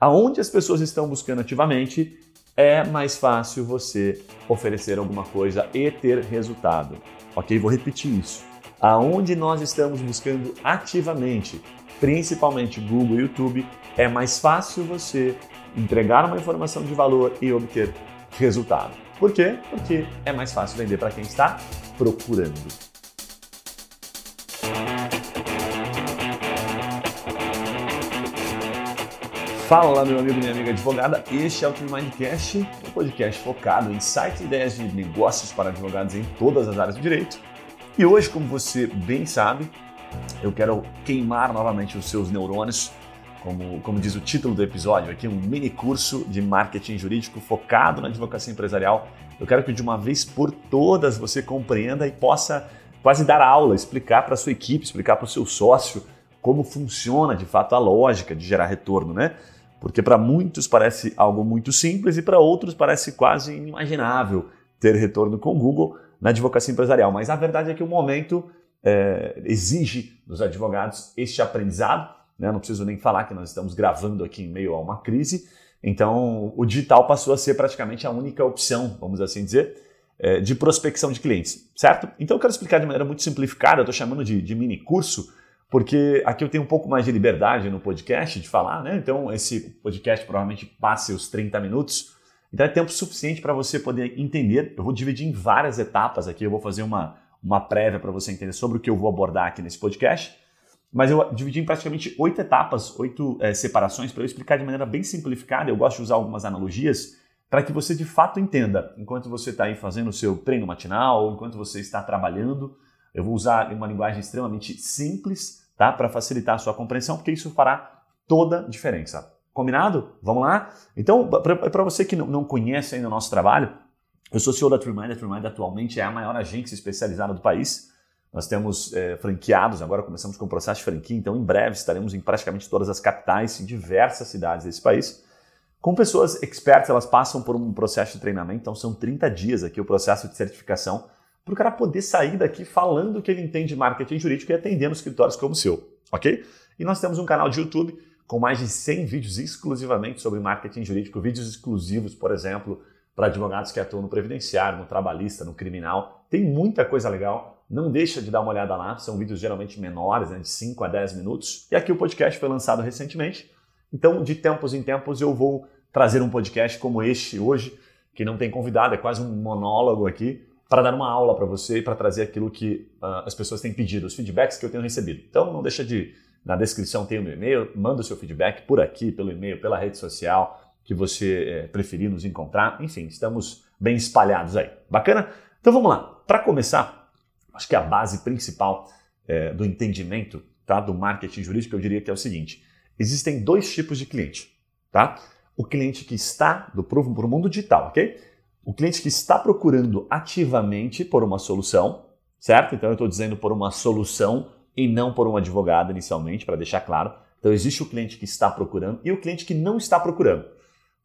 Aonde as pessoas estão buscando ativamente, é mais fácil você oferecer alguma coisa e ter resultado. Ok? Vou repetir isso. Aonde nós estamos buscando ativamente, principalmente Google e YouTube, é mais fácil você entregar uma informação de valor e obter resultado. Por quê? Porque é mais fácil vender para quem está procurando. Fala, meu amigo, minha amiga advogada. Este é o True Mindcast, um podcast focado em sites e ideias de negócios para advogados em todas as áreas do direito. E hoje, como você bem sabe, eu quero queimar novamente os seus neurônios, como, como diz o título do episódio aqui, um mini curso de marketing jurídico focado na advocacia empresarial. Eu quero que de uma vez por todas você compreenda e possa quase dar aula, explicar para a sua equipe, explicar para o seu sócio como funciona de fato a lógica de gerar retorno, né? Porque para muitos parece algo muito simples e para outros parece quase inimaginável ter retorno com o Google na advocacia empresarial. Mas a verdade é que o momento é, exige dos advogados este aprendizado. Né? Não preciso nem falar que nós estamos gravando aqui em meio a uma crise. Então, o digital passou a ser praticamente a única opção, vamos assim dizer, é, de prospecção de clientes, certo? Então, eu quero explicar de maneira muito simplificada, eu estou chamando de, de mini curso, porque aqui eu tenho um pouco mais de liberdade no podcast de falar, né? Então esse podcast provavelmente passe os 30 minutos. Então é tempo suficiente para você poder entender. Eu vou dividir em várias etapas aqui, eu vou fazer uma, uma prévia para você entender sobre o que eu vou abordar aqui nesse podcast. Mas eu dividi em praticamente oito etapas, oito é, separações, para eu explicar de maneira bem simplificada. Eu gosto de usar algumas analogias para que você de fato entenda, enquanto você está aí fazendo o seu treino matinal, ou enquanto você está trabalhando, eu vou usar uma linguagem extremamente simples, tá? Para facilitar a sua compreensão, porque isso fará toda a diferença. Combinado? Vamos lá? Então, para você que não conhece ainda o nosso trabalho, eu sou CEO da TreeMind. A TreeMind atualmente é a maior agência especializada do país. Nós temos é, franqueados, agora começamos com o processo de franquia, então em breve estaremos em praticamente todas as capitais, em diversas cidades desse país. Com pessoas expertas, elas passam por um processo de treinamento, então são 30 dias aqui o processo de certificação para o cara poder sair daqui falando que ele entende marketing jurídico e atendendo escritórios como o seu, ok? E nós temos um canal de YouTube com mais de 100 vídeos exclusivamente sobre marketing jurídico, vídeos exclusivos, por exemplo, para advogados que atuam no previdenciário, no trabalhista, no criminal. Tem muita coisa legal. Não deixa de dar uma olhada lá, são vídeos geralmente menores, né, de 5 a 10 minutos. E aqui o podcast foi lançado recentemente. Então, de tempos em tempos, eu vou trazer um podcast como este hoje, que não tem convidado, é quase um monólogo aqui, para dar uma aula para você e para trazer aquilo que uh, as pessoas têm pedido, os feedbacks que eu tenho recebido. Então não deixa de, na descrição tem o meu e-mail, manda o seu feedback por aqui, pelo e-mail, pela rede social que você é, preferir nos encontrar. Enfim, estamos bem espalhados aí. Bacana? Então vamos lá. Para começar, acho que a base principal é, do entendimento tá, do marketing jurídico, eu diria que é o seguinte: existem dois tipos de cliente. Tá? O cliente que está do para o mundo digital, ok? O cliente que está procurando ativamente por uma solução, certo? Então eu estou dizendo por uma solução e não por um advogado inicialmente, para deixar claro. Então existe o cliente que está procurando e o cliente que não está procurando.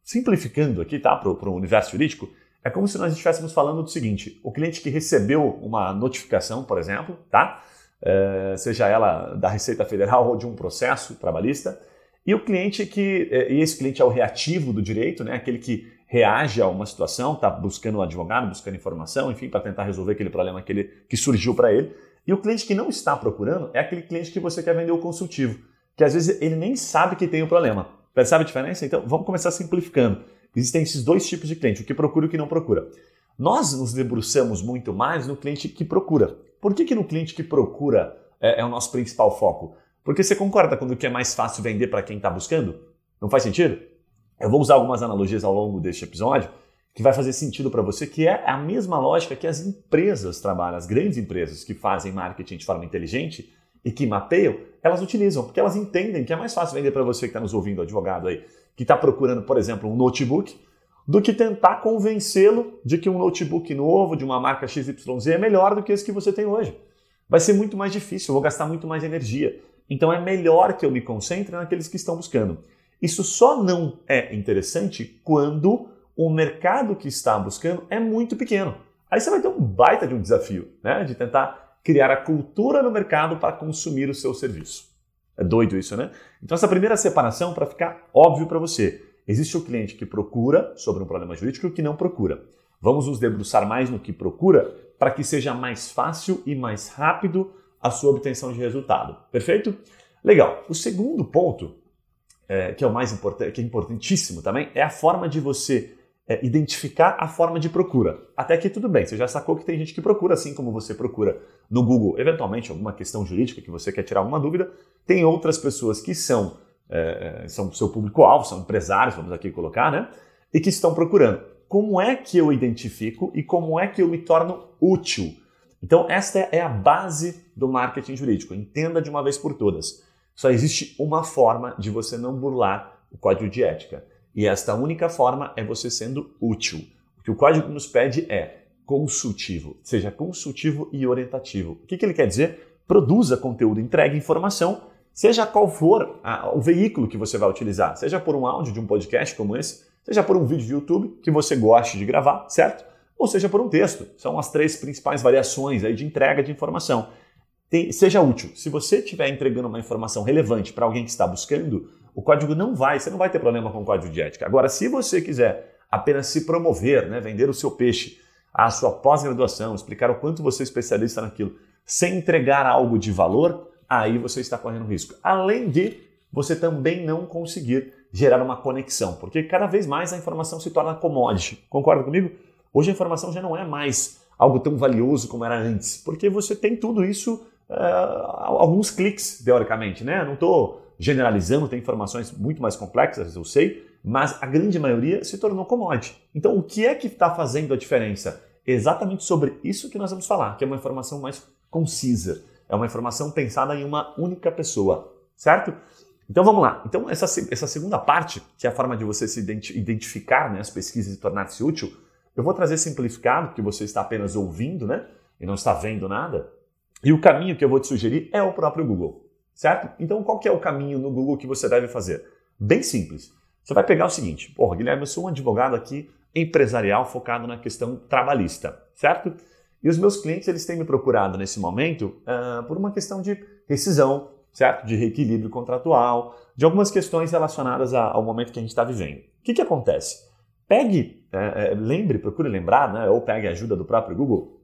Simplificando aqui, tá, para o universo jurídico, é como se nós estivéssemos falando do seguinte: o cliente que recebeu uma notificação, por exemplo, tá? É, seja ela da Receita Federal ou de um processo trabalhista, e o cliente que, é, e esse cliente é o reativo do direito, né? aquele que reage a uma situação, está buscando um advogado, buscando informação, enfim, para tentar resolver aquele problema que, ele, que surgiu para ele. E o cliente que não está procurando é aquele cliente que você quer vender o consultivo, que às vezes ele nem sabe que tem o problema. Percebe a diferença? Então vamos começar simplificando. Existem esses dois tipos de cliente, o que procura e o que não procura. Nós nos debruçamos muito mais no cliente que procura. Por que, que no cliente que procura é, é o nosso principal foco? Porque você concorda quando que é mais fácil vender para quem está buscando? Não faz sentido? Eu vou usar algumas analogias ao longo deste episódio que vai fazer sentido para você, que é a mesma lógica que as empresas trabalham, as grandes empresas que fazem marketing de forma inteligente e que mapeiam, elas utilizam, porque elas entendem que é mais fácil vender para você que está nos ouvindo, advogado aí, que está procurando, por exemplo, um notebook, do que tentar convencê-lo de que um notebook novo, de uma marca XYZ, é melhor do que esse que você tem hoje. Vai ser muito mais difícil, eu vou gastar muito mais energia. Então é melhor que eu me concentre naqueles que estão buscando. Isso só não é interessante quando o mercado que está buscando é muito pequeno. Aí você vai ter um baita de um desafio, né? De tentar criar a cultura no mercado para consumir o seu serviço. É doido isso, né? Então, essa primeira separação, para ficar óbvio para você, existe o cliente que procura sobre um problema jurídico e o que não procura. Vamos nos debruçar mais no que procura para que seja mais fácil e mais rápido a sua obtenção de resultado. Perfeito? Legal. O segundo ponto, é, que é o mais importante, que é importantíssimo também, é a forma de você é, identificar a forma de procura. Até que tudo bem, você já sacou que tem gente que procura assim como você procura no Google, eventualmente alguma questão jurídica que você quer tirar alguma dúvida. Tem outras pessoas que são, é, é são seu público-alvo, são empresários, vamos aqui colocar, né? E que estão procurando. Como é que eu identifico e como é que eu me torno útil? Então, esta é a base do marketing jurídico. Entenda de uma vez por todas. Só existe uma forma de você não burlar o código de ética e esta única forma é você sendo útil. O que o código nos pede é consultivo, seja consultivo e orientativo. O que, que ele quer dizer? Produza conteúdo, entregue informação, seja qual for a, o veículo que você vai utilizar, seja por um áudio de um podcast como esse, seja por um vídeo de YouTube que você goste de gravar, certo? Ou seja por um texto. São as três principais variações aí de entrega de informação. Tem, seja útil. Se você estiver entregando uma informação relevante para alguém que está buscando, o código não vai, você não vai ter problema com o código de ética. Agora, se você quiser apenas se promover, né, vender o seu peixe, a sua pós-graduação, explicar o quanto você é especialista naquilo, sem entregar algo de valor, aí você está correndo risco. Além de você também não conseguir gerar uma conexão, porque cada vez mais a informação se torna commodity. Concorda comigo? Hoje a informação já não é mais algo tão valioso como era antes, porque você tem tudo isso alguns cliques, teoricamente, né? Não estou generalizando, tem informações muito mais complexas, eu sei, mas a grande maioria se tornou commodity. Então, o que é que está fazendo a diferença? Exatamente sobre isso que nós vamos falar, que é uma informação mais concisa, é uma informação pensada em uma única pessoa, certo? Então vamos lá. Então, essa, essa segunda parte, que é a forma de você se identificar né, as pesquisas e tornar-se útil, eu vou trazer simplificado, porque você está apenas ouvindo, né? E não está vendo nada. E o caminho que eu vou te sugerir é o próprio Google certo? Então, qual que é o caminho no Google que você deve fazer? Bem simples. Você vai pegar o seguinte: porra, Guilherme, eu sou um advogado aqui empresarial focado na questão trabalhista, certo? E os meus clientes eles têm me procurado nesse momento uh, por uma questão de rescisão, certo? De reequilíbrio contratual, de algumas questões relacionadas ao momento que a gente está vivendo. O que, que acontece? Pegue, é, é, lembre, procure lembrar, né, ou pegue a ajuda do próprio Google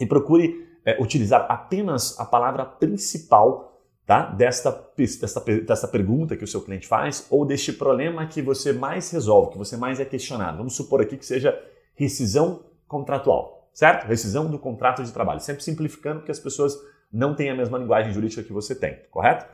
e procure é, utilizar apenas a palavra principal tá? desta, desta, desta pergunta que o seu cliente faz ou deste problema que você mais resolve, que você mais é questionado. Vamos supor aqui que seja rescisão contratual, certo? Rescisão do contrato de trabalho. Sempre simplificando porque as pessoas não têm a mesma linguagem jurídica que você tem, correto?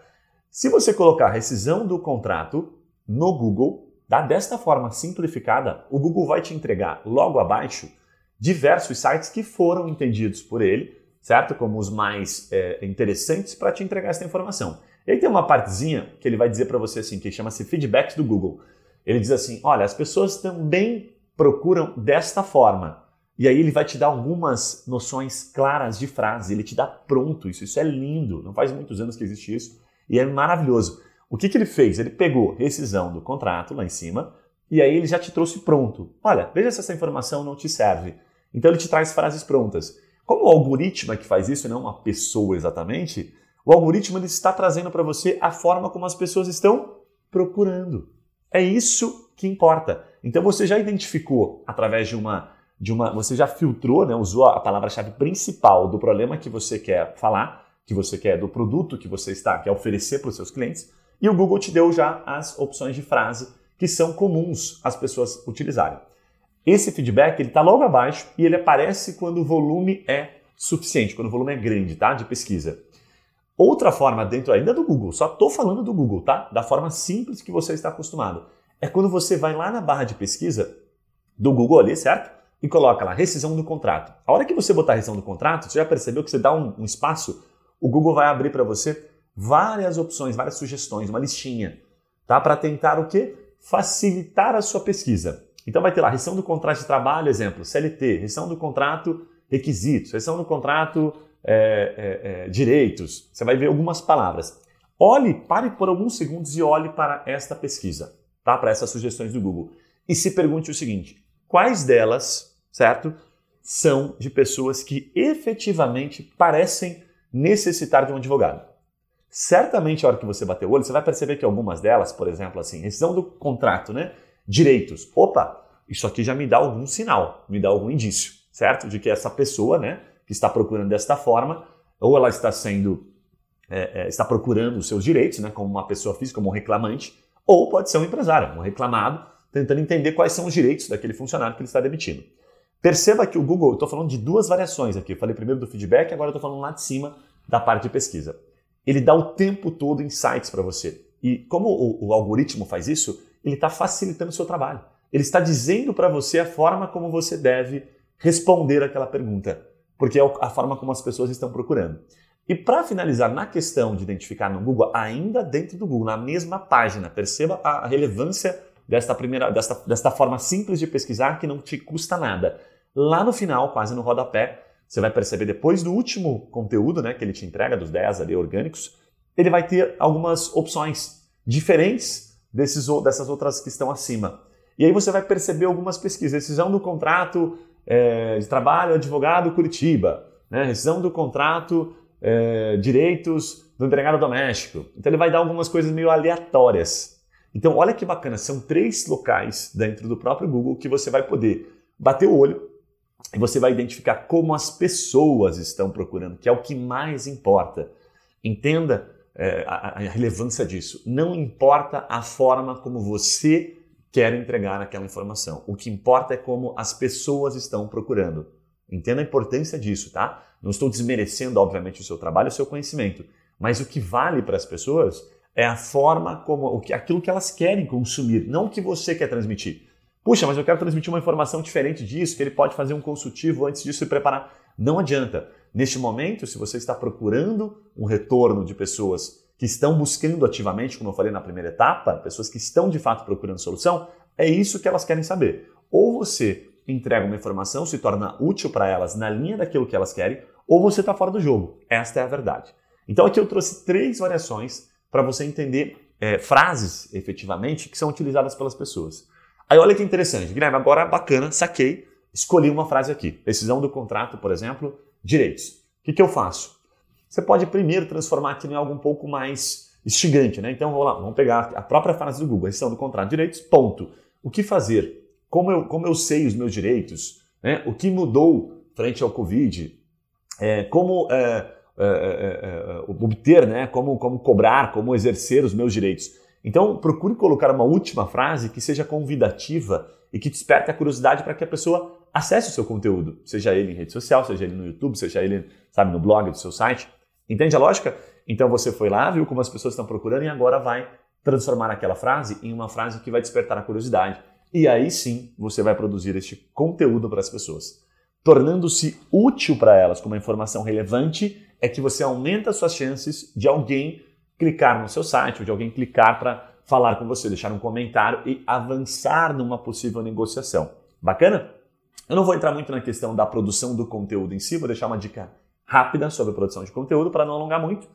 Se você colocar rescisão do contrato no Google, tá? desta forma simplificada, o Google vai te entregar logo abaixo diversos sites que foram entendidos por ele certo? Como os mais é, interessantes para te entregar essa informação. E aí tem uma partezinha que ele vai dizer para você assim, que chama-se feedbacks do Google. Ele diz assim: olha, as pessoas também procuram desta forma. E aí ele vai te dar algumas noções claras de frase, ele te dá pronto isso. Isso é lindo, não faz muitos anos que existe isso e é maravilhoso. O que, que ele fez? Ele pegou rescisão do contrato lá em cima e aí ele já te trouxe pronto. Olha, veja se essa informação não te serve. Então ele te traz frases prontas. Como o algoritmo é que faz isso não uma pessoa exatamente, o algoritmo ele está trazendo para você a forma como as pessoas estão procurando. É isso que importa. Então você já identificou através de uma de uma, você já filtrou, né, usou a palavra-chave principal do problema que você quer falar, que você quer do produto que você está quer oferecer para os seus clientes, e o Google te deu já as opções de frase que são comuns as pessoas utilizarem. Esse feedback ele está logo abaixo e ele aparece quando o volume é suficiente, quando o volume é grande, tá? De pesquisa. Outra forma dentro ainda do Google, só estou falando do Google, tá? Da forma simples que você está acostumado. É quando você vai lá na barra de pesquisa do Google ali, certo? E coloca lá rescisão do contrato. A hora que você botar rescisão do contrato, você já percebeu que você dá um, um espaço, o Google vai abrir para você várias opções, várias sugestões, uma listinha, tá? Para tentar o quê? Facilitar a sua pesquisa. Então vai ter lá rescisão do contrato de trabalho, exemplo, CLT, rescisão do contrato requisitos, rescisão do contrato é, é, é, direitos. Você vai ver algumas palavras. Olhe, pare por alguns segundos e olhe para esta pesquisa, tá? Para essas sugestões do Google. E se pergunte o seguinte: quais delas, certo, são de pessoas que efetivamente parecem necessitar de um advogado? certamente a hora que você bater o olho, você vai perceber que algumas delas, por exemplo, assim, rescisão do contrato, né? Direitos. Opa, isso aqui já me dá algum sinal, me dá algum indício, certo? De que essa pessoa, né, que está procurando desta forma, ou ela está sendo, é, é, está procurando os seus direitos, né, como uma pessoa física, como um reclamante, ou pode ser um empresário, um reclamado, tentando entender quais são os direitos daquele funcionário que ele está demitindo. Perceba que o Google, estou falando de duas variações aqui. Eu falei primeiro do feedback, agora estou falando lá de cima da parte de pesquisa. Ele dá o tempo todo insights para você. E como o, o, algoritmo faz isso, ele está facilitando o seu trabalho. Ele está dizendo para você a forma como você deve responder aquela pergunta, porque é a forma como as pessoas estão procurando. E para finalizar, na questão de identificar no Google, ainda dentro do Google, na mesma página, perceba a relevância desta primeira, desta, desta forma simples de pesquisar que não te custa nada. Lá no final, quase no rodapé, você vai perceber depois do último conteúdo né, que ele te entrega, dos 10 ali orgânicos, ele vai ter algumas opções diferentes desses, dessas outras que estão acima. E aí você vai perceber algumas pesquisas. Decisão do contrato é, de trabalho advogado Curitiba, né? rescisão do contrato é, direitos do empregado doméstico. Então ele vai dar algumas coisas meio aleatórias. Então olha que bacana, são três locais dentro do próprio Google que você vai poder bater o olho e você vai identificar como as pessoas estão procurando, que é o que mais importa. Entenda é, a, relevância disso. Não importa a forma como você quer entregar aquela informação. O que importa é como as pessoas estão procurando. Entenda a importância disso, tá? Não estou desmerecendo, obviamente, o seu trabalho, o seu conhecimento, mas o que vale para as pessoas é a forma como, o que, aquilo que elas querem consumir, não o que você quer transmitir. Puxa, mas eu quero transmitir uma informação diferente disso, que ele pode fazer um consultivo antes disso e preparar. Não adianta. Neste momento, se você está procurando um retorno de pessoas que estão buscando ativamente, como eu falei na primeira etapa, pessoas que estão de fato procurando solução, é isso que elas querem saber. Ou você entrega uma informação, se torna útil para elas na linha daquilo que elas querem, ou você está fora do jogo. Esta é a verdade. Então aqui eu trouxe três variações para você entender é, frases, efetivamente, que são utilizadas pelas pessoas. Aí olha que interessante, Guilherme, agora bacana, saquei, escolhi uma frase aqui. Decisão do contrato, por exemplo, direitos. O que, que eu faço? Você pode primeiro transformar aquilo em algo um pouco mais instigante, né? Então vamos lá, vamos pegar a própria frase do Google, decisão do contrato, direitos, ponto. O que fazer? Como eu, como eu sei os meus direitos? Né? O que mudou frente ao Covid? É, como é, é, é, é obter, né? como, como cobrar, como exercer os meus direitos? Então, procure colocar uma última frase que seja convidativa e que desperte a curiosidade para que a pessoa acesse o seu conteúdo, seja ele em rede social, seja ele no YouTube, seja ele, sabe, no blog do seu site. Entende a lógica? Então você foi lá, viu como as pessoas estão procurando e agora vai transformar aquela frase em uma frase que vai despertar a curiosidade. E aí sim você vai produzir este conteúdo para as pessoas. Tornando-se útil para elas com uma informação relevante, é que você aumenta suas chances de alguém clicar no seu site ou de alguém clicar para falar com você, deixar um comentário e avançar numa possível negociação. Bacana? Eu não vou entrar muito na questão da produção do conteúdo em si, vou deixar uma dica rápida sobre a produção de conteúdo para não alongar muito.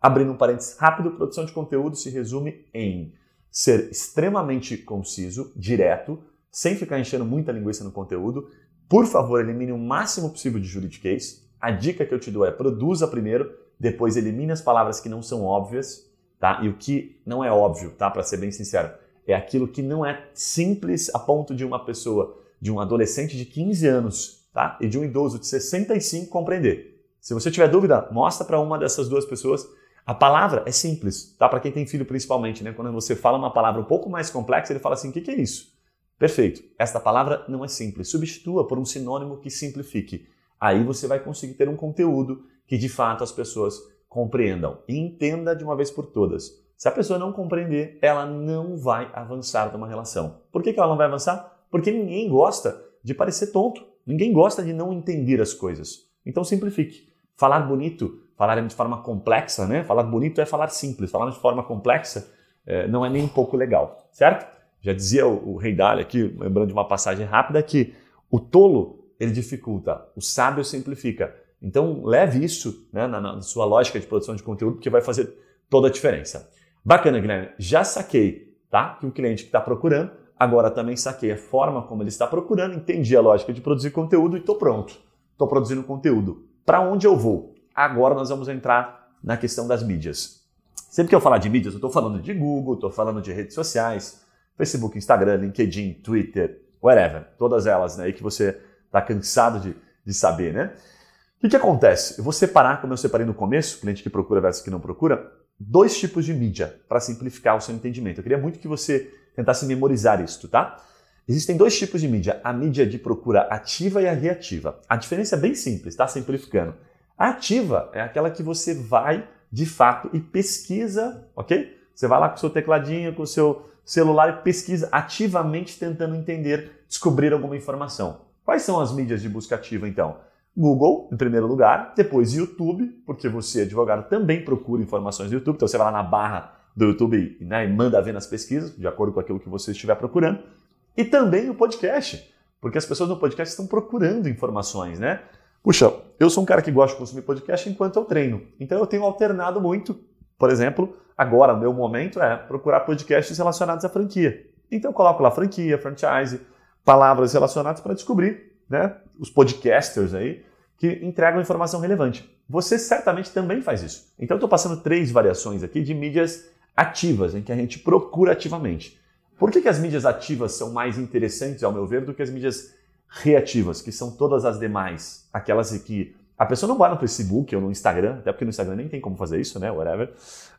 Abrindo um parênteses rápido, produção de conteúdo se resume em ser extremamente conciso, direto, sem ficar enchendo muita linguiça no conteúdo. Por favor, elimine o máximo possível de juridiquês. A dica que eu te dou é produza primeiro depois elimine as palavras que não são óbvias, tá? E o que não é óbvio, tá? Para ser bem sincero, é aquilo que não é simples a ponto de uma pessoa, de um adolescente de 15 anos, tá? E de um idoso de 65 compreender. Se você tiver dúvida, mostra para uma dessas duas pessoas. A palavra é simples, tá? Para quem tem filho principalmente, né? Quando você fala uma palavra um pouco mais complexa, ele fala assim: "O que, que é isso?" Perfeito. Esta palavra não é simples. Substitua por um sinônimo que simplifique. Aí você vai conseguir ter um conteúdo que de fato as pessoas compreendam. E entenda de uma vez por todas. Se a pessoa não compreender, ela não vai avançar numa relação. Por que, que ela não vai avançar? Porque ninguém gosta de parecer tonto. Ninguém gosta de não entender as coisas. Então simplifique. Falar bonito, falar de forma complexa, né? Falar bonito é falar simples. Falar de forma complexa é, não é nem um pouco legal, certo? Já dizia o, o Rei Dália aqui, lembrando de uma passagem rápida, que o tolo ele dificulta, o sábio simplifica. Então, leve isso né, na, na, sua lógica de produção de conteúdo, porque vai fazer toda a diferença. Bacana, Guilherme. Já saquei tá? que o cliente que está procurando, agora também saquei a forma como ele está procurando, entendi a lógica de produzir conteúdo e estou pronto. Estou produzindo conteúdo. Para onde eu vou? Agora nós vamos entrar na questão das mídias. Sempre que eu falar de mídias, eu estou falando de Google, estou falando de redes sociais, Facebook, Instagram, LinkedIn, Twitter, whatever. Todas elas né, que você está cansado de, de saber, né? O que, acontece? Eu vou separar, como eu separei no começo, cliente que procura versus que não procura, dois tipos de mídia para simplificar o seu entendimento. Eu queria muito que você tentasse memorizar isso, tá? Existem dois tipos de mídia, a mídia de procura ativa e a reativa. A diferença é bem simples, tá? Simplificando. A ativa é aquela que você vai de fato e pesquisa, ok? Você vai lá com o seu tecladinho, com o seu celular e pesquisa ativamente tentando entender, descobrir alguma informação. Quais são as mídias de busca ativa então? Google, em primeiro lugar, depois YouTube, porque você, advogado, também procura informações no YouTube, então você vai lá na barra do YouTube né, e manda ver nas pesquisas, de acordo com aquilo que você estiver procurando, e também o podcast, porque as pessoas no podcast estão procurando informações, né? Puxa, eu sou um cara que gosta de consumir podcast enquanto eu treino, então eu tenho alternado muito, por exemplo, agora o meu momento é procurar podcasts relacionados à franquia. Então eu coloco lá franquia, franchise, palavras relacionadas para descobrir né, os podcasters aí que entregam informação relevante. Você certamente também faz isso. Então estou passando três variações aqui de mídias ativas, em que a gente procura ativamente. Por que, que as mídias ativas são mais interessantes, ao meu ver, do que as mídias reativas, que são todas as demais? Aquelas que a pessoa não vai no Facebook ou no Instagram, até porque no Instagram nem tem como fazer isso, né? Whatever.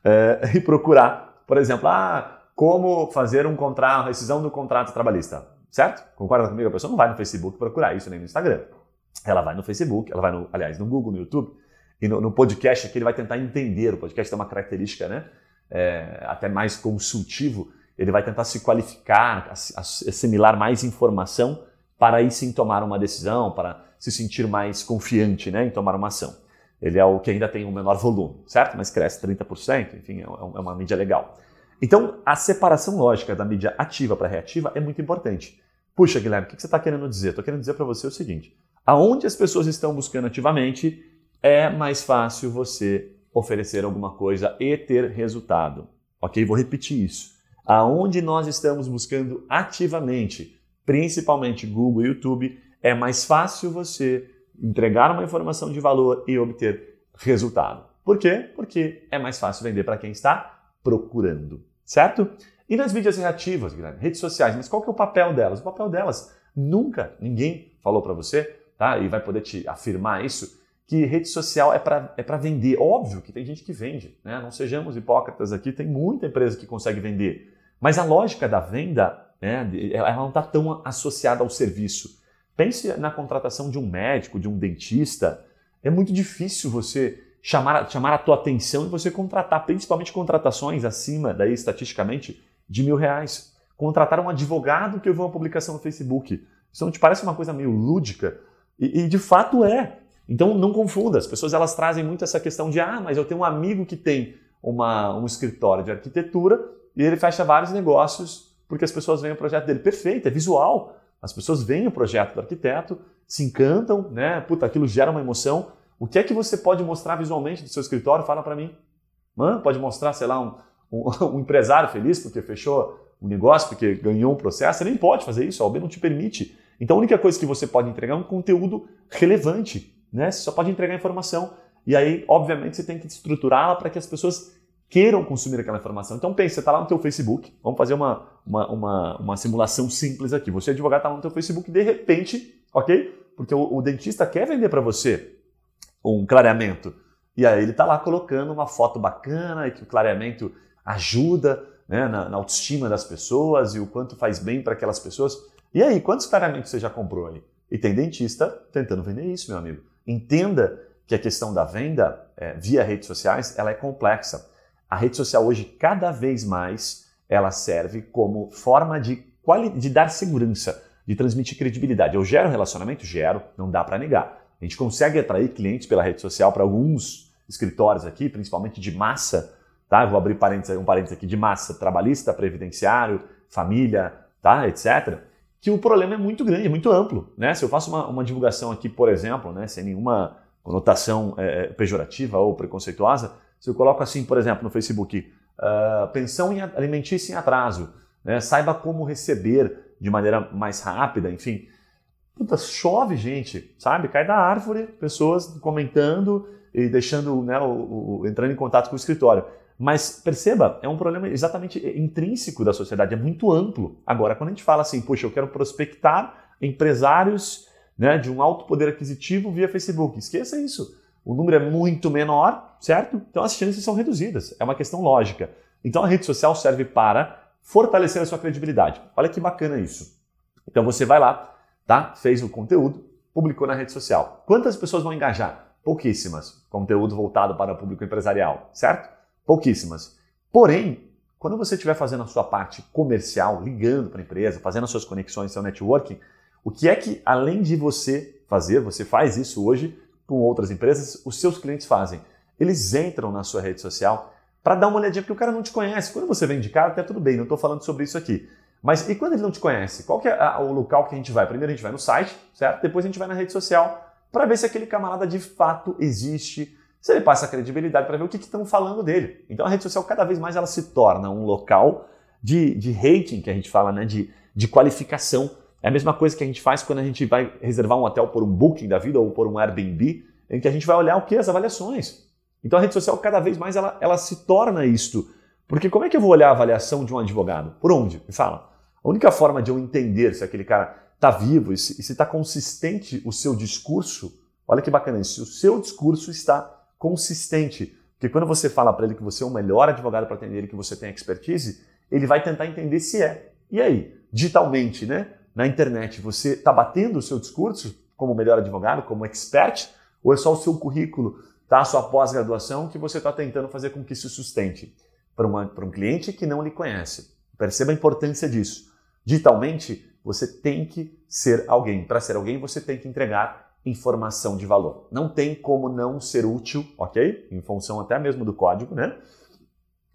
É, e procurar, por exemplo, ah, como fazer um contrato, rescisão do contrato trabalhista. Certo? Concorda comigo? A pessoa não vai no Facebook procurar isso, nem no Instagram. Ela vai no Facebook, ela vai, no, aliás, no Google, no YouTube, e no, no podcast aqui ele vai tentar entender. O podcast tem uma característica, né? É, até mais consultivo, ele vai tentar se qualificar, assimilar mais informação para aí sim tomar uma decisão, para se sentir mais confiante né, em tomar uma ação. Ele é o que ainda tem um menor volume, certo? Mas cresce 30%, enfim, é, é uma mídia legal. Então, a separação lógica da mídia ativa para reativa é muito importante. Puxa, Guilherme, o que você está querendo dizer? Estou querendo dizer para você o seguinte: aonde as pessoas estão buscando ativamente, é mais fácil você oferecer alguma coisa e ter resultado. Ok? Vou repetir isso. Aonde nós estamos buscando ativamente, principalmente Google e YouTube, é mais fácil você entregar uma informação de valor e obter resultado. Por quê? Porque é mais fácil vender para quem está procurando, certo? E nas mídias reativas, Guilherme, redes sociais, mas qual que é o papel delas? O papel delas, nunca ninguém falou para você, tá? E vai poder te afirmar isso, que rede social é para é vender. Óbvio que tem gente que vende, né? Não sejamos hipócritas aqui, tem muita empresa que consegue vender. Mas a lógica da venda, né, ela não está tão associada ao serviço. Pense na contratação de um médico, de um dentista. É muito difícil você chamar, chamar a tua atenção e você contratar, principalmente contratações acima, daí estatisticamente, de mil reais. Contratar um advogado que eu vi uma publicação no Facebook. Isso não te parece uma coisa meio lúdica? E, e de fato é. Então não confunda, as pessoas elas trazem muito essa questão de ah, mas eu tenho um amigo que tem uma, um escritório de arquitetura e ele fecha vários negócios porque as pessoas veem o projeto dele. Perfeito, é visual. As pessoas veem o projeto do arquiteto, se encantam, né? Puta, aquilo gera uma emoção o que é que você pode mostrar visualmente do seu escritório? Fala para mim. Mano, pode mostrar, sei lá, um, um, empresário feliz porque fechou um negócio, porque ganhou um processo. Você nem pode fazer isso, a OAB não te permite. Então a única coisa que você pode entregar é um conteúdo relevante. Né? Você só pode entregar informação. E aí, obviamente, você tem que estruturá-la para que as pessoas queiram consumir aquela informação. Então pense, você está lá no teu Facebook, vamos fazer uma, uma, uma, uma simulação simples aqui. Você, advogado, está lá no teu Facebook, de repente, ok? Porque o, o dentista quer vender para você um clareamento. E aí ele está lá colocando uma foto bacana e que o clareamento ajuda né, na, na, autoestima das pessoas e o quanto faz bem para aquelas pessoas. E aí, quantos clareamentos você já comprou aí? E tem dentista tentando vender isso, meu amigo. Entenda que a questão da venda é, via redes sociais ela é complexa. A rede social hoje, cada vez mais, ela serve como forma de, de dar segurança, de transmitir credibilidade. Eu gero relacionamento? Gero, não dá para negar. A gente consegue atrair clientes pela rede social para alguns escritórios aqui, principalmente de massa, tá? Vou abrir parênteses, um parênteses aqui de massa trabalhista, previdenciário, família, tá? etc. Que o problema é muito grande, é muito amplo, né? Se eu faço uma, uma divulgação aqui, por exemplo, né, sem nenhuma conotação é, é pejorativa ou preconceituosa, se eu coloco assim, por exemplo, no Facebook, uh, pensão em alimentícia em atraso, né? saiba como receber de maneira mais rápida, enfim, Puta, chove gente, sabe? Cai da árvore, pessoas comentando e deixando, né, o, o, entrando em contato com o escritório. Mas perceba, é um problema exatamente intrínseco da sociedade, é muito amplo. Agora, quando a gente fala assim, poxa, eu quero prospectar empresários né, de um alto poder aquisitivo via Facebook, esqueça isso. O número é muito menor, certo? Então as chances são reduzidas. É uma questão lógica. Então a rede social serve para fortalecer a sua credibilidade. Olha que bacana isso. Então você vai lá, tá? Fez o conteúdo, publicou na rede social. Quantas pessoas vão engajar? Pouquíssimas. Conteúdo voltado para o público empresarial, certo? Pouquíssimas. Porém, quando você estiver fazendo a sua parte comercial, ligando para a empresa, fazendo as suas conexões, seu networking, o que é que, além de você fazer, você faz isso hoje com outras empresas, os seus clientes fazem? Eles entram na sua rede social para dar uma olhadinha, porque o cara não te conhece. Quando você vem de cara, até tudo bem, não estou falando sobre isso aqui. Mas e quando ele não te conhece? Qual que é o local que a gente vai? Primeiro a gente vai no site, certo? Depois a gente vai na rede social para ver se aquele camarada de fato existe, se ele passa credibilidade para ver o que estão falando dele. Então a rede social cada vez mais ela se torna um local de, de rating, que a gente fala, né? de, de qualificação. É a mesma coisa que a gente faz quando a gente vai reservar um hotel por um booking da vida ou por um Airbnb, em que a gente vai olhar o que? As avaliações. Então a rede social cada vez mais ela, ela se torna isto. Porque como é que eu vou olhar a avaliação de um advogado? Por onde? Me fala. A única forma de eu entender se aquele cara está vivo e se está consistente o seu discurso, olha que bacana isso, se o seu discurso está consistente. Porque quando você fala para ele que você é o melhor advogado para atender e que você tem expertise, ele vai tentar entender se é. E aí, digitalmente, né? Na internet, você está batendo o seu discurso como melhor advogado, como expert, ou é só o seu currículo, tá? a sua pós-graduação que você está tentando fazer com que isso sustente para um cliente que não lhe conhece? Perceba a importância disso. Digitalmente, você tem que ser alguém. Para ser alguém, você tem que entregar informação de valor. Não tem como não ser útil, ok? Em função até mesmo do código, né?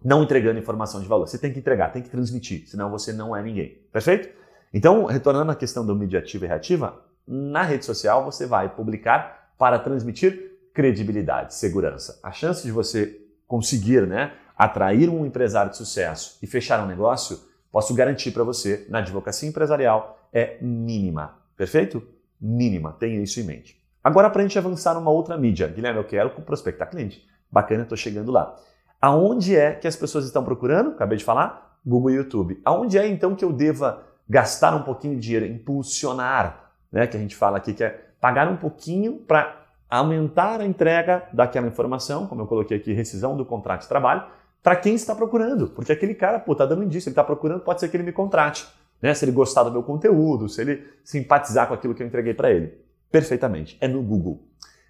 Não entregando informação de valor. Você tem que entregar, tem que transmitir, senão você não é ninguém. Perfeito? Então, retornando à questão do mídia ativa e reativa, na rede social você vai publicar para transmitir credibilidade, segurança. A chance de você conseguir, né, atrair um empresário de sucesso e fechar um negócio, posso garantir para você, na advocacia empresarial, é mínima. Perfeito? Mínima. Tenha isso em mente. Agora, para a gente avançar numa outra mídia. Guilherme, eu quero prospectar cliente. Bacana, estou chegando lá. Aonde é que as pessoas estão procurando? Acabei de falar. Google e YouTube. Aonde é então que eu deva gastar um pouquinho de dinheiro, impulsionar, né? Que a gente fala aqui que é pagar um pouquinho para aumentar a entrega daquela informação, como eu coloquei aqui, rescisão do contrato de trabalho, para quem está procurando. Porque aquele cara, pô, tá dando indício, ele está procurando, pode ser que ele me contrate. Né? Se ele gostar do meu conteúdo, se ele simpatizar com aquilo que eu entreguei para ele. Perfeitamente. É no Google.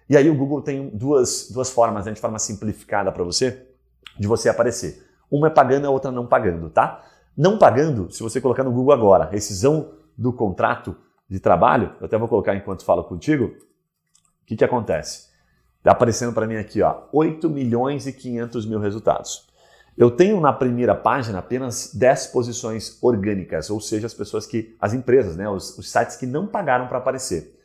E aí o Google tem duas, duas formas, né, de forma simplificada para você, de você aparecer. Uma é pagando, a outra não pagando, tá? Não pagando, se você colocar no Google agora, rescisão do contrato de trabalho, eu até vou colocar enquanto falo contigo, o que, que acontece? Está aparecendo para mim aqui, ó, 8 milhões e 500 mil resultados. Eu tenho na primeira página apenas 10 posições orgânicas, ou seja, as pessoas que, as empresas, né, os, os sites que não pagaram para aparecer.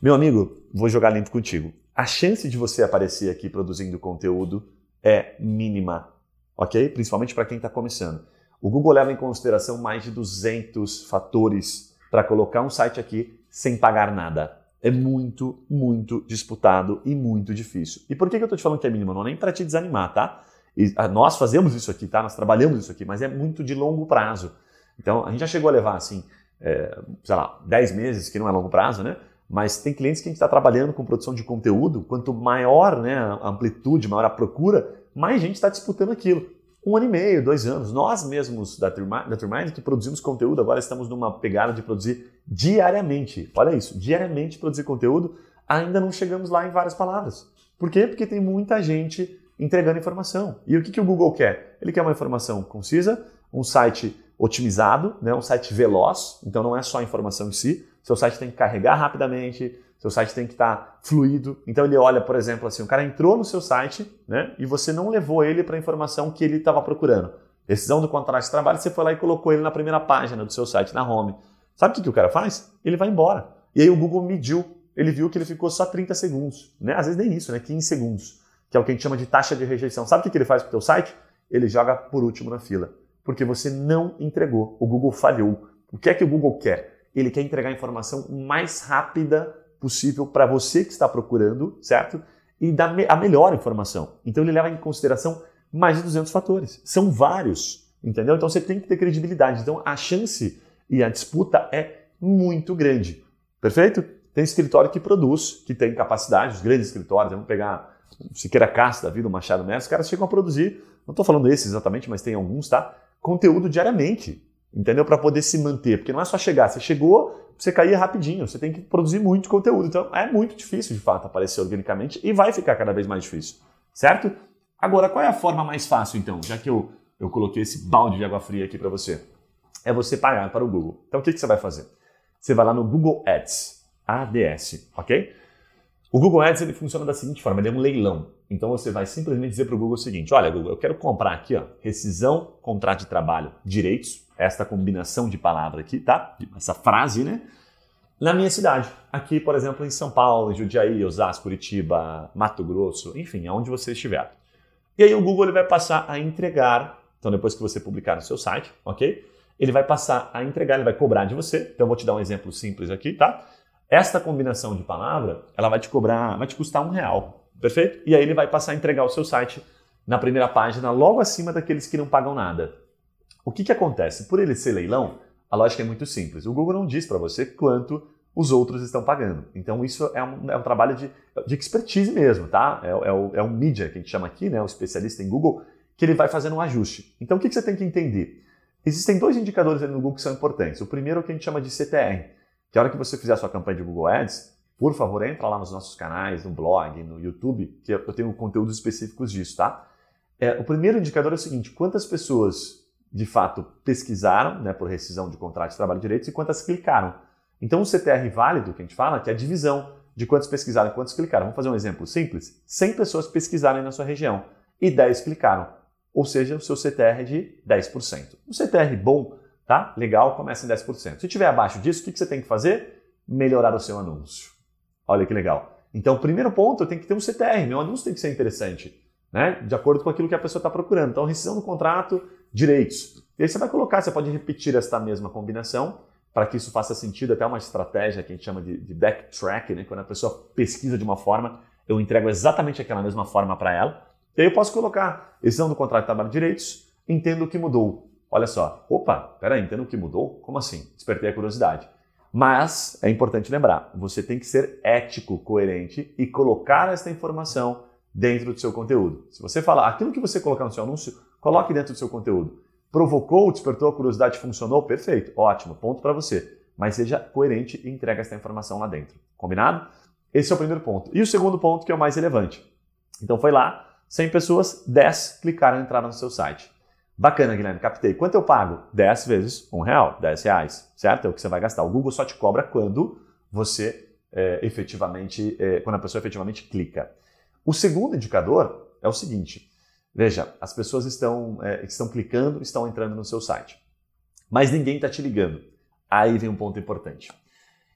Meu amigo, vou jogar limpo contigo. A chance de você aparecer aqui produzindo conteúdo é mínima, ok? Principalmente para quem está começando. O Google leva em consideração mais de 200 fatores para colocar um site aqui sem pagar nada. É muito, muito disputado e muito difícil. E por que, que eu estou te falando que é mínima? Não é nem para te desanimar, tá? E ah, nós fazemos isso aqui, tá? Nós trabalhamos isso aqui, mas é muito de longo prazo. Então, a gente já chegou a levar, assim, é, sei lá, 10 meses, que não é longo prazo, né? Mas tem clientes que a gente está trabalhando com produção de conteúdo, quanto maior né, a amplitude, maior a procura, mais gente está disputando aquilo. Um ano e meio, dois anos. Nós mesmos da Turmind, que produzimos conteúdo, agora estamos numa pegada de produzir diariamente. Olha isso, diariamente produzir conteúdo, ainda não chegamos lá em várias palavras. Por quê? Porque tem muita gente entregando informação. E o que, que o Google quer? Ele quer uma informação concisa, um site otimizado, né, um site veloz, então não é só a informação em si, seu site tem que carregar rapidamente, seu site tem que estar tá fluido. Então ele olha, por exemplo, assim, o cara entrou no seu site né, e você não levou ele para a informação que ele estava procurando. Decisão do contrato de trabalho, você foi lá e colocou ele na primeira página do seu site, na home. Sabe o que, que o cara faz? Ele vai embora. E aí o Google mediu, ele viu que ele ficou só 30 segundos. Né? Às vezes nem isso, né? 15 segundos que é o que a gente chama de taxa de rejeição. Sabe o que ele faz com o teu site? Ele joga por último na fila, porque você não entregou. O Google falhou. O que é que o Google quer? Ele quer entregar a informação mais rápida possível para você que está procurando, certo? E dar a melhor informação. Então ele leva em consideração mais de 200 fatores. São vários, entendeu? Então você tem que ter credibilidade. Então a chance e a disputa é muito grande. Perfeito? Tem escritório que produz, que tem capacidade, os grandes escritórios, vamos pegar Siqueira Castro da vida, o Machado Mestre, os caras chegam a produzir, não estou falando esses exatamente, mas tem alguns, tá? Conteúdo diariamente, entendeu? Para poder se manter, porque não é só chegar, você chegou, você cair rapidinho, você tem que produzir muito conteúdo. Então é muito difícil, de fato, aparecer organicamente e vai ficar cada vez mais difícil, certo? Agora, qual é a forma mais fácil, então, já que eu, eu coloquei esse balde de água fria aqui para você? É você pagar para o Google. Então, o que, que você vai fazer? Você vai lá no Google Ads, ADS, ok? O Google Ads ele funciona da seguinte forma: ele é um leilão. Então você vai simplesmente dizer para o Google o seguinte: olha, Google, eu quero comprar aqui, ó, rescisão, contrato de trabalho, direitos, esta combinação de palavra aqui, tá? Essa frase, né? Na minha cidade. Aqui, por exemplo, em São Paulo, em Jundiaí, Osasco, Curitiba, Mato Grosso, enfim, aonde você estiver. E aí o Google ele vai passar a entregar, então depois que você publicar no seu site, ok? Ele vai passar a entregar, ele vai cobrar de você. Então eu vou te dar um exemplo simples aqui, tá? Esta combinação de palavra, ela vai te cobrar, vai te custar um real, perfeito? E aí ele vai passar a entregar o seu site na primeira página, logo acima daqueles que não pagam nada. O que, que acontece? Por ele ser leilão, a lógica é muito simples. O Google não diz para você quanto os outros estão pagando. Então isso é um, é um trabalho de, de, expertise mesmo, tá? É, é, o, é um mídia que a gente chama aqui, né? O especialista em Google, que ele vai fazendo um ajuste. Então o que, que você tem que entender? Existem dois indicadores no Google que são importantes. O primeiro é o que a gente chama de CTR, que a hora que você fizer a sua campanha de Google Ads, por favor, entra lá nos nossos canais, no blog, no YouTube, que eu tenho conteúdos específicos disso, tá? É, o primeiro indicador é o seguinte: quantas pessoas de fato pesquisaram né, por rescisão de contrato de trabalho de direitos e quantas clicaram. Então, o CTR válido, que a gente fala, que é a divisão de quantos pesquisaram e quantos clicaram. Vamos fazer um exemplo simples? 100 pessoas pesquisaram na sua região e 10 clicaram. Ou seja, o seu CTR é de 10%. Um CTR bom, tá? Legal, começa em 10%. Se tiver abaixo disso, o que você tem que fazer? Melhorar o seu anúncio. Olha que legal. Então, primeiro ponto, eu tenho que ter um CTR. Meu anúncio tem que ser interessante, né? De acordo com aquilo que a pessoa está procurando. Então, rescisão do contrato, direitos. E aí você vai colocar, você pode repetir esta mesma combinação para que isso faça sentido, até uma estratégia que a gente chama de, de backtrack, né? quando a pessoa pesquisa de uma forma, eu entrego exatamente aquela mesma forma para ela. E aí eu posso colocar exame do contrato de trabalho de direitos, entendo o que mudou. Olha só, opa, peraí, entendo o que mudou? Como assim? Despertei a curiosidade. Mas é importante lembrar, você tem que ser ético, coerente e colocar essa informação dentro do seu conteúdo. Se você falar aquilo que você colocar no seu anúncio, Coloque dentro do seu conteúdo. Provocou, despertou a curiosidade, funcionou? Perfeito, ótimo, ponto para você. Mas seja coerente e entregue essa informação lá dentro. Combinado? Esse é o primeiro ponto. E o segundo ponto, que é o mais relevante. Então foi lá, 100 pessoas, 10 clicaram e entraram no seu site. Bacana, Guilherme, captei. Quanto eu pago? 10 vezes um real, 10 reais, certo? É o que você vai gastar. O Google só te cobra quando você é, efetivamente, é, quando a pessoa efetivamente clica. O segundo indicador é o seguinte: Veja, as pessoas estão, é, estão clicando, estão entrando no seu site, mas ninguém está te ligando. Aí vem um ponto importante. O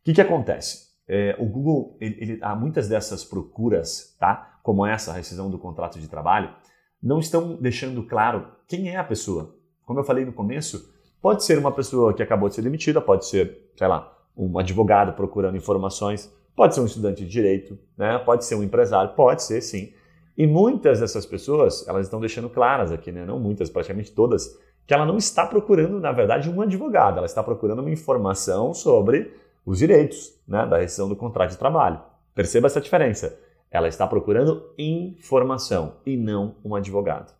que, que acontece? É, o Google, ele, ele, há muitas dessas procuras, tá? como essa, rescisão do contrato de trabalho, não estão deixando claro quem é a pessoa. Como eu falei no começo, pode ser uma pessoa que acabou de ser demitida, pode ser, sei lá, um advogado procurando informações, pode ser um estudante de direito, né? pode ser um empresário, pode ser sim. E muitas dessas pessoas, elas estão deixando claras aqui, né? não muitas, praticamente todas, que ela não está procurando, na verdade, um advogado, ela está procurando uma informação sobre os direitos né, da rescisão do contrato de trabalho. Perceba essa diferença. Ela está procurando informação e não um advogado.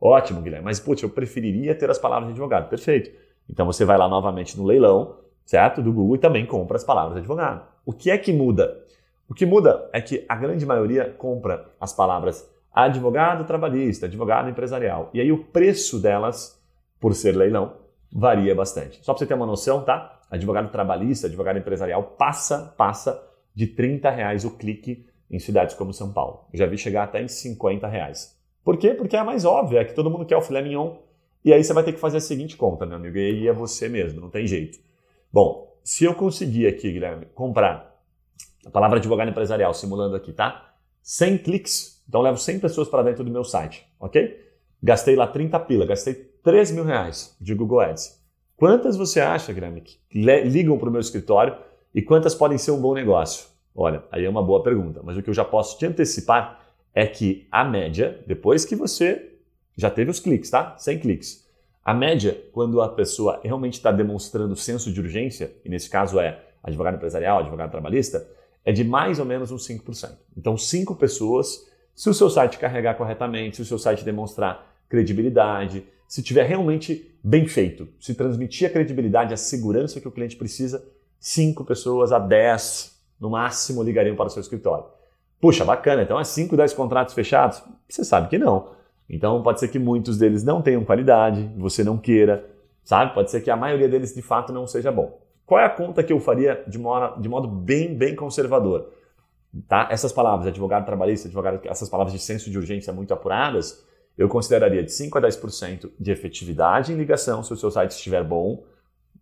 Ótimo, Guilherme, mas putz, eu preferiria ter as palavras de advogado. Perfeito. Então você vai lá novamente no leilão, certo? Do Google e também compra as palavras de advogado. O que é que muda? O que muda é que a grande maioria compra as palavras advogado trabalhista, advogado empresarial. E aí o preço delas, por ser leilão, varia bastante. Só para você ter uma noção, tá? Advogado trabalhista, advogado empresarial, passa, passa de 30 reais o clique em cidades como São Paulo. Eu já vi chegar até em 50 reais. Por quê? Porque é a mais óbvia, é que todo mundo quer o filé mignon. E aí você vai ter que fazer a seguinte conta, meu amigo, e aí é você mesmo, não tem jeito. Bom, se eu conseguir aqui, Guilherme, comprar a palavra advogado empresarial, simulando aqui, tá? 100 cliques. Então levo 100 pessoas para dentro do meu site, ok? Gastei lá 30 pila, gastei 3 mil reais de Google Ads. Quantas você acha, Guilherme, que ligam para o meu escritório e quantas podem ser um bom negócio? Olha, aí é uma boa pergunta, mas o que eu já posso te antecipar é que a média, depois que você Já teve os cliques, tá? 100 cliques. A média, quando a pessoa realmente está demonstrando senso de urgência, e nesse caso é advogado empresarial, advogado trabalhista, é de mais ou menos uns 5%. Então, 5 pessoas, se o seu site carregar corretamente, se o seu site demonstrar credibilidade, se tiver realmente bem feito, se transmitir a credibilidade, a segurança que o cliente precisa, 5 pessoas a 10 no máximo ligariam para o seu escritório. Puxa, bacana, então é 5, 10 contratos fechados? Você sabe que não. Então pode ser que muitos deles não tenham qualidade, você não queira, sabe? Pode ser que a maioria deles de fato não seja bom. Qual é a conta que eu faria de modo, de modo bem, bem conservador? Tá? Essas palavras, advogado trabalhista, advogado, essas palavras de senso de urgência muito apuradas, eu consideraria de 5 a 10% de efetividade em ligação se o seu site estiver bom.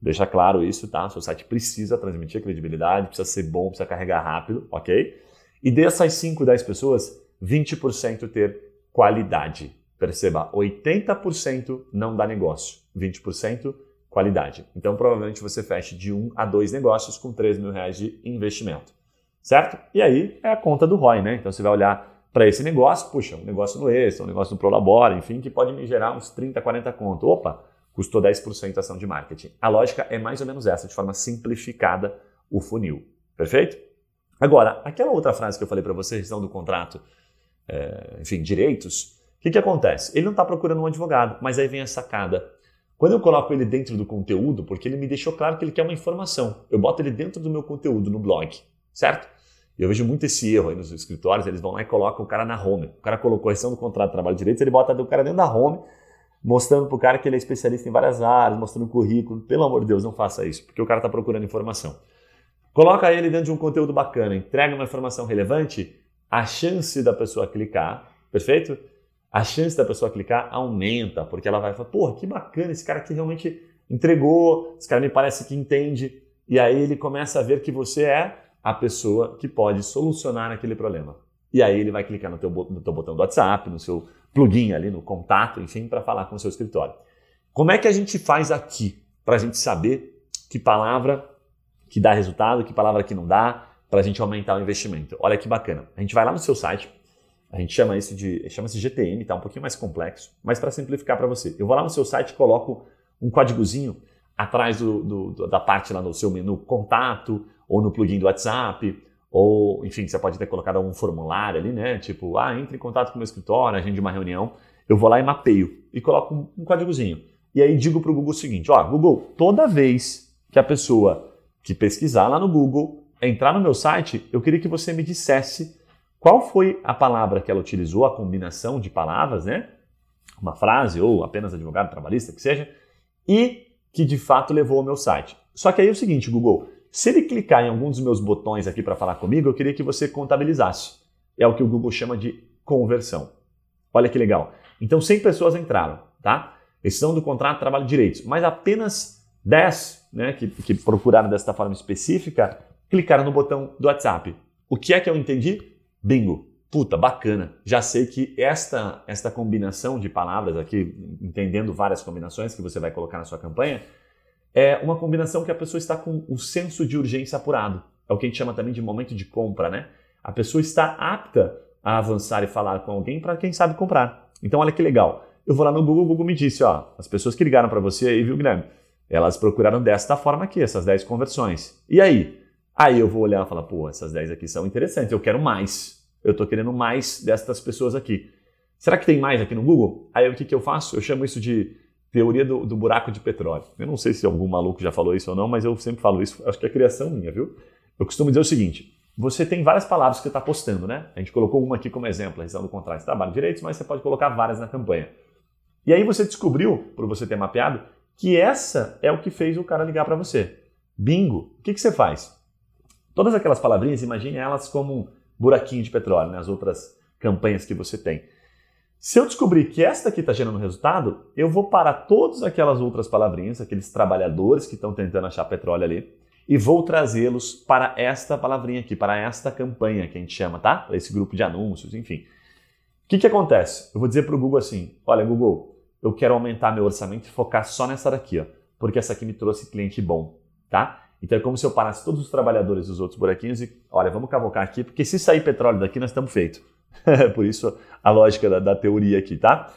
Deixa claro isso, tá? Seu site precisa transmitir credibilidade, precisa ser bom, precisa carregar rápido, ok? E dessas 5, 10 pessoas, 20% ter qualidade. Perceba, 80% não dá negócio, 20% qualidade. Então, provavelmente você feche de um a dois negócios com 3 mil reais de investimento, certo? E aí é a conta do ROI, né? Então, você vai olhar para esse negócio, puxa, um negócio no Extra, um negócio no Prolabora, enfim, que pode me gerar uns 30, 40 conto. Opa, custou 10% a ação de marketing. A lógica é mais ou menos essa, de forma simplificada, o funil. Perfeito? Agora, aquela outra frase que eu falei para você, rescisão do contrato, é, enfim, direitos, o que, que acontece? Ele não está procurando um advogado, mas aí vem a sacada. Quando eu coloco ele dentro do conteúdo, porque ele me deixou claro que ele quer uma informação, eu boto ele dentro do meu conteúdo no blog, certo? Eu vejo muito esse erro aí nos escritórios, eles vão lá e colocam o cara na home. O cara colocou a do contrato de trabalho de direitos, ele bota o cara dentro da home, mostrando para o cara que ele é especialista em várias áreas, mostrando currículo. Pelo amor de Deus, não faça isso, porque o cara está procurando informação. Coloca ele dentro de um conteúdo bacana, entrega uma informação relevante, a chance da pessoa clicar, perfeito? A chance da pessoa clicar aumenta, porque ela vai falar, porra, que bacana, esse cara aqui realmente entregou, esse cara me parece que entende, e aí ele começa a ver que você é a pessoa que pode solucionar aquele problema. E aí ele vai clicar no teu, no teu botão do WhatsApp, no seu plugin ali, no contato, enfim, para falar com o seu escritório. Como é que a gente faz aqui para a gente saber que palavra que dá resultado, que palavra que não dá, para a gente aumentar o investimento. Olha que bacana. A gente vai lá no seu site, a gente chama isso de chama-se GTM, tá um pouquinho mais complexo, mas para simplificar para você, eu vou lá no seu site e coloco um códigozinho atrás do, do, da parte lá no seu menu contato ou no plugin do WhatsApp ou enfim você pode ter colocado algum formulário ali, né? Tipo, ah, entre em contato com o meu escritório, agende uma reunião. Eu vou lá e mapeio e coloco um, um códigozinho. E aí digo para o Google o seguinte: ó, Google, toda vez que a pessoa que pesquisar lá no Google entrar no meu site, eu queria que você me dissesse qual foi a palavra que ela utilizou, a combinação de palavras, né? Uma frase ou apenas advogado trabalhista, que seja, e que de fato levou ao meu site. Só que aí é o seguinte, Google, se ele clicar em algum dos meus botões aqui para falar comigo, eu queria que você contabilizasse. É o que o Google chama de conversão. Olha que legal. Então 100 pessoas entraram, tá? Decisão do contrato, trabalho de direitos, mas apenas 10 né, que, que procuraram desta forma específica clicaram no botão do WhatsApp. O que é que eu entendi? Bingo! Puta, bacana. Já sei que esta, esta combinação de palavras aqui, entendendo várias combinações que você vai colocar na sua campanha, é uma combinação que a pessoa está com o senso de urgência apurado. É o que a gente chama também de momento de compra, né? A pessoa está apta a avançar e falar com alguém para quem sabe comprar. Então, olha que legal. Eu vou lá no Google, o Google me disse, ó, as pessoas que ligaram para você aí, viu, Guilherme? Elas procuraram desta forma aqui, essas 10 conversões. E aí? Aí eu vou olhar e falar, pô, essas 10 aqui são interessantes, eu quero mais. Eu estou querendo mais destas pessoas aqui. Será que tem mais aqui no Google? Aí o que, que eu faço? Eu chamo isso de teoria do, do, buraco de petróleo. Eu não sei se algum maluco já falou isso ou não, mas eu sempre falo isso, acho que é criação minha, viu? Eu costumo dizer o seguinte: você tem várias palavras que você está postando, né? A gente colocou uma aqui como exemplo, a rescisão do contrato de trabalho direitos, mas você pode colocar várias na campanha. E aí você descobriu, por você ter mapeado, que essa é o que fez o cara ligar para você. Bingo! O que, que você faz? Todas aquelas palavrinhas, imagine elas como um buraquinho de petróleo, né? as outras campanhas que você tem. Se eu descobrir que esta aqui está gerando resultado, eu vou parar todas aquelas outras palavrinhas, aqueles trabalhadores que estão tentando achar petróleo ali, e vou trazê-los para esta palavrinha aqui, para esta campanha que a gente chama, tá? Para esse grupo de anúncios, enfim. O que, que acontece? Eu vou dizer para o Google assim: olha, Google, eu quero aumentar meu orçamento e focar só nessa daqui, ó, porque essa aqui me trouxe cliente bom, tá? Então é como se eu parasse todos os trabalhadores dos outros buraquinhos e, olha, vamos cavocar aqui, porque se sair petróleo daqui, nós estamos feitos. Por isso a lógica da, da, teoria aqui, tá?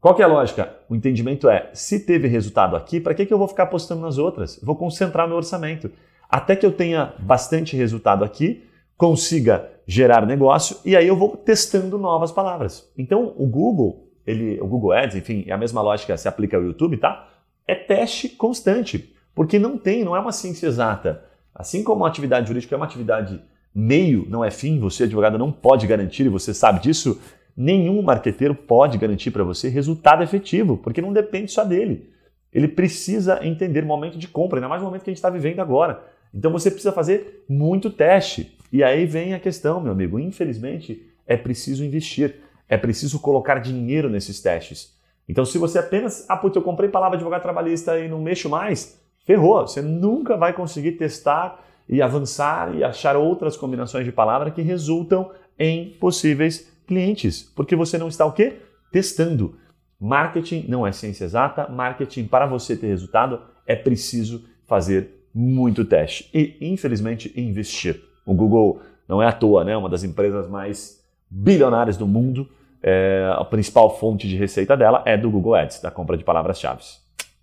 Qual que é a lógica? O entendimento é, se teve resultado aqui, para que, que eu vou ficar apostando nas outras? Vou concentrar meu orçamento. Até que eu tenha bastante resultado aqui, consiga gerar negócio e aí eu vou testando novas palavras. Então, o Google, ele, o Google Ads, enfim, é a mesma lógica se aplica ao YouTube, tá? É teste constante, porque não tem, não é uma ciência exata. Assim como a atividade jurídica é uma atividade meio, não é fim, você advogado não pode garantir, e você sabe disso, nenhum marqueteiro pode garantir para você resultado efetivo, porque não depende só dele. Ele precisa entender o momento de compra, ainda mais no momento que a gente está vivendo agora. Então você precisa fazer muito teste. E aí vem a questão, meu amigo. Infelizmente, é preciso investir. É preciso colocar dinheiro nesses testes. Então, se você apenas, ah, putz, eu comprei palavra de advogado trabalhista e não mexo mais, ferrou. Você nunca vai conseguir testar e avançar e achar outras combinações de palavra que resultam em possíveis clientes, porque você não está o quê? Testando. Marketing não é ciência exata, marketing para você ter resultado é preciso fazer muito teste e, infelizmente, investir. O Google não é à toa, né? Uma das empresas mais bilionárias do mundo. É, a principal fonte de receita dela é do Google Ads, da compra de palavras-chave.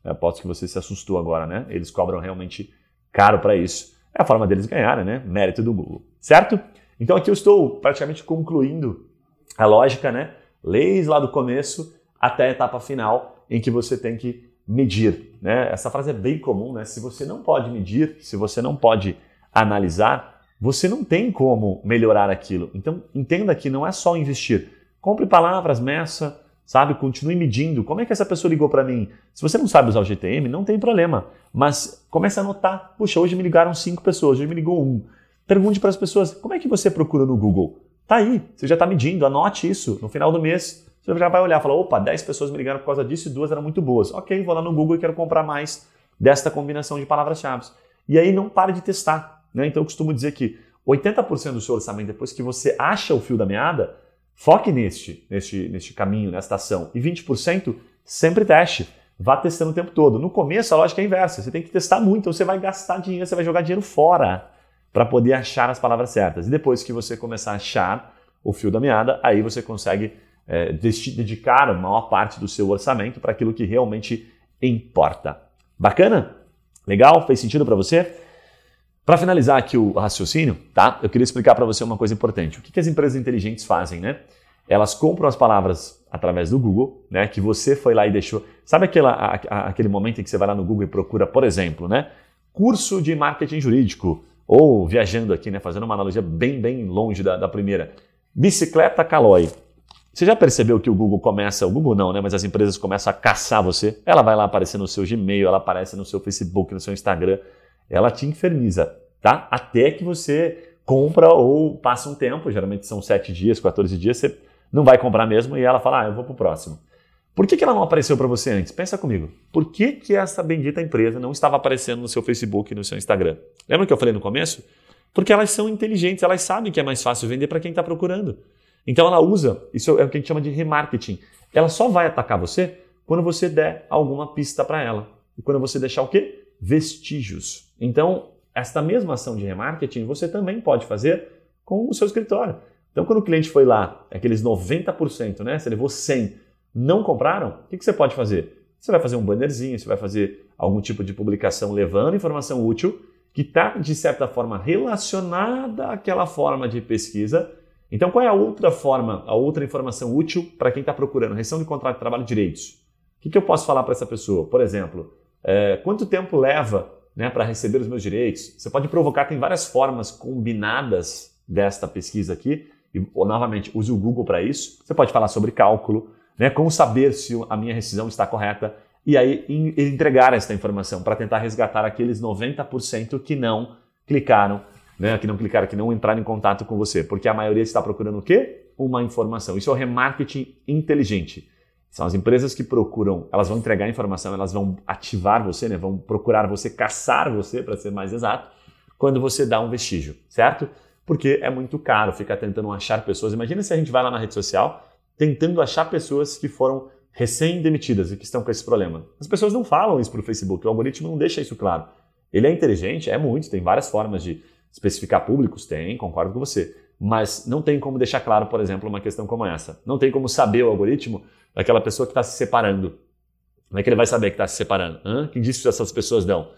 Aposto que você se assustou agora, né? Eles cobram realmente caro para isso. É a forma deles ganharem, né? Mérito do Google, certo? Então aqui eu estou praticamente concluindo a lógica, né? Leis lá do começo até a etapa final em que você tem que medir, né? Essa frase é bem comum, né? Se você não pode medir, se você não pode analisar, você não tem como melhorar aquilo. Então entenda que não é só investir. Compre palavras, meça, sabe? Continue medindo. Como é que essa pessoa ligou para mim? Se você não sabe usar o GTM, não tem problema. Mas comece a anotar. Puxa, hoje me ligaram cinco pessoas, hoje me ligou um. Pergunte para as pessoas, como é que você procura no Google? Tá aí, você já está medindo, anote isso. No final do mês, você já vai olhar e falar: opa, 10 pessoas me ligaram por causa disso e duas eram muito boas. Ok, vou lá no Google e quero comprar mais desta combinação de palavras-chave. E aí não pare de testar. Né? Então eu costumo dizer que 80% do seu orçamento, depois que você acha o fio da meada, foque neste, neste, neste caminho, nesta ação. E 20% sempre teste. Vá testando o tempo todo. No começo, a lógica é inversa. Você tem que testar muito, então você vai gastar dinheiro, você vai jogar dinheiro fora para poder achar as palavras certas. E depois que você começar a achar o fio da meada, aí você consegue é, dedicar a maior parte do seu orçamento para aquilo que realmente importa. Bacana? Legal? Fez sentido para você? Para finalizar aqui o raciocínio, tá? Eu queria explicar para você uma coisa importante. O que, que as empresas inteligentes fazem, né? Elas compram as palavras através do Google, né? Que você foi lá e deixou. Sabe aquela, a, a, aquele momento em que você vai lá no Google e procura, por exemplo, né? Curso de marketing jurídico, ou viajando aqui, né, fazendo uma analogia bem, bem longe da, da primeira. Bicicleta Caloi. Você já percebeu que o Google começa, o Google não, né, mas as empresas começam a caçar você? Ela vai lá aparecer no seu Gmail, ela aparece no seu Facebook, no seu Instagram. Ela te inferniza, tá? Até que você compra ou passa um tempo, geralmente são 7 dias, 14 dias, você não vai comprar mesmo e ela fala, ah, eu vou pro próximo. Por que, que ela não apareceu para você antes? Pensa comigo. Por que, que essa bendita empresa não estava aparecendo no seu Facebook no seu Instagram? Lembra que eu falei no começo? Porque elas são inteligentes, elas sabem que é mais fácil vender para quem está procurando. Então ela usa, isso é o que a gente chama de remarketing. Ela só vai atacar você quando você der alguma pista para ela. E quando você deixar o quê? Vestígios. Então, esta mesma ação de remarketing você também pode fazer com o seu escritório. Então, quando o cliente foi lá, aqueles 90%, né? Você levou 100, não compraram, o que, você pode fazer? Você vai fazer um bannerzinho, você vai fazer algum tipo de publicação levando informação útil que está, de certa forma, relacionada àquela forma de pesquisa. Então, qual é a outra forma, a outra informação útil para quem está procurando? Rescisão de contrato de trabalho e direitos. O que eu posso falar para essa pessoa? Por exemplo, é, quanto tempo leva né, para receber os meus direitos? Você pode provocar, tem várias formas combinadas desta pesquisa aqui. E, ou, novamente, use o Google para isso. Você pode falar sobre cálculo, né? Como saber se a minha rescisão está correta e aí entregar essa informação para tentar resgatar aqueles 90% que não clicaram, né? Que não clicaram, que não entraram em contato com você, porque a maioria está procurando o quê? Uma informação. Isso é o remarketing inteligente. São as empresas que procuram, elas vão entregar informação, elas vão ativar você, né? Vão procurar você, caçar você, para ser mais exato, quando você dá um vestígio, certo? Porque é muito caro ficar tentando achar pessoas. Imagina se a gente vai lá na rede social tentando achar pessoas que foram recém-demitidas e que estão com esse problema. As pessoas não falam isso para o Facebook, o algoritmo não deixa isso claro. Ele é inteligente? É muito, tem várias formas de especificar públicos, tem, concordo com você. mas não tem como deixar claro, por exemplo, uma questão como essa. Não tem como saber o algoritmo daquela pessoa que está se separando. Como é que ele vai saber que está se separando? Hã? Que indícios essas pessoas dão?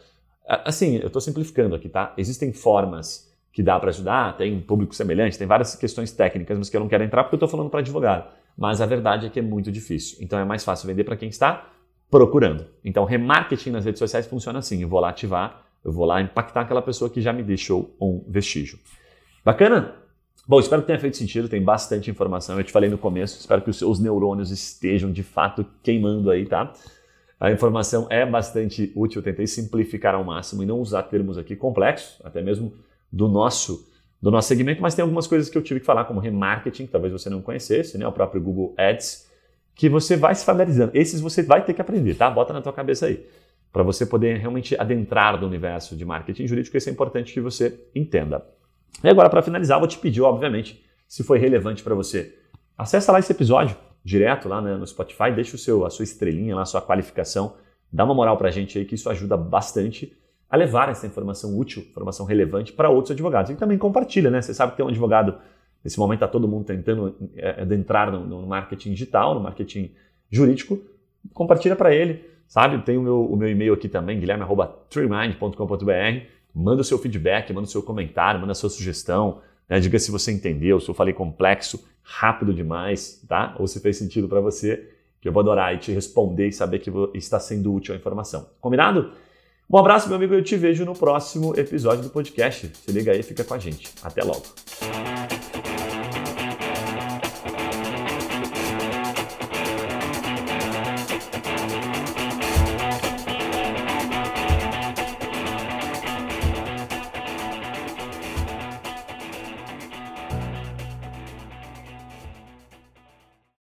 Assim, eu estou simplificando aqui, tá? Existem formas que dá para ajudar, tem público semelhante, tem várias questões técnicas, mas que eu não quero entrar porque eu estou falando para advogado. Mas a verdade é que é muito difícil. Então é mais fácil vender para quem está procurando. Então, remarketing nas redes sociais funciona assim: eu vou lá ativar, eu vou lá impactar aquela pessoa que já me deixou um vestígio. Bacana? Bom, espero que tenha feito sentido, tem bastante informação. Eu te falei no começo, espero que os seus neurônios estejam de fato queimando aí, tá? A informação é bastante útil, eu tentei simplificar ao máximo e não usar termos aqui complexos, até mesmo do nosso do nosso segmento, mas tem algumas coisas que eu tive que falar, como remarketing, que talvez você não conhecesse, né? o próprio Google Ads, que você vai se familiarizando. Esses você vai ter que aprender, tá? Bota na tua cabeça aí. Para você poder realmente adentrar no universo de marketing jurídico, isso é importante que você entenda. E agora, para finalizar, vou te pedir, obviamente, se foi relevante para você, acessa lá esse episódio direto lá né, no Spotify, deixa o seu, a sua estrelinha lá, a sua qualificação, dá uma moral para a gente aí, que isso ajuda bastante a levar essa informação útil, informação relevante para outros advogados. E também compartilha, né? Você sabe que tem um advogado, nesse momento está todo mundo tentando é, adentrar no, no, marketing digital, no marketing jurídico, compartilha para ele, sabe? Tem o meu, o meu e-mail aqui também, guilherme.treemind.com.br, manda o seu feedback, manda o seu comentário, manda a sua sugestão, né? diga se você entendeu, se eu falei complexo, rápido demais, tá? Ou se fez sentido para você, que eu vou adorar e te responder e saber que está sendo útil a informação. Combinado? Um abraço, meu amigo, eu te vejo no próximo episódio do podcast. Se liga aí, fica com a gente. Até logo.